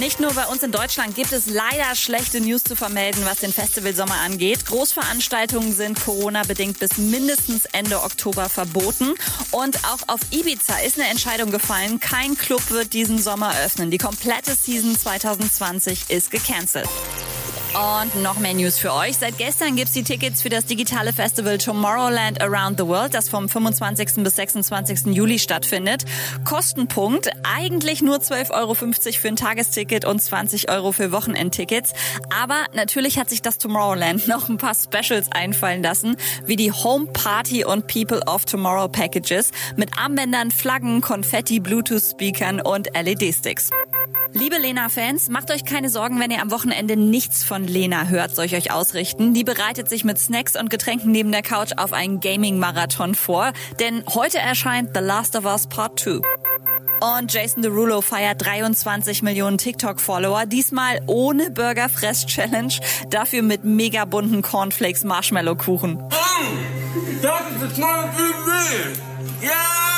Nicht nur bei uns in Deutschland gibt es leider schlechte News zu vermelden, was den Festivalsommer angeht. Großveranstaltungen sind Corona-bedingt bis mindestens Ende Oktober verboten. Und auch auf Ibiza ist eine Entscheidung gefallen. Kein Club wird diesen Sommer öffnen. Die komplette Season 2020 ist gecancelt. Und noch mehr News für euch. Seit gestern gibt's die Tickets für das digitale Festival Tomorrowland Around the World, das vom 25. bis 26. Juli stattfindet. Kostenpunkt eigentlich nur 12,50 Euro für ein Tagesticket und 20 Euro für Wochenendtickets. Aber natürlich hat sich das Tomorrowland noch ein paar Specials einfallen lassen, wie die Home Party und People of Tomorrow Packages mit Armbändern, Flaggen, Konfetti, Bluetooth-Speakern und LED-Sticks. Liebe Lena-Fans, macht euch keine Sorgen, wenn ihr am Wochenende nichts von Lena hört, soll ich euch ausrichten. Die bereitet sich mit Snacks und Getränken neben der Couch auf einen Gaming-Marathon vor, denn heute erscheint The Last of Us Part 2. Und Jason Derulo feiert 23 Millionen TikTok-Follower, diesmal ohne Burger-Fress-Challenge, dafür mit mega bunten Cornflakes Marshmallow-Kuchen. Mm, das ist neue Bild. Ja, ja.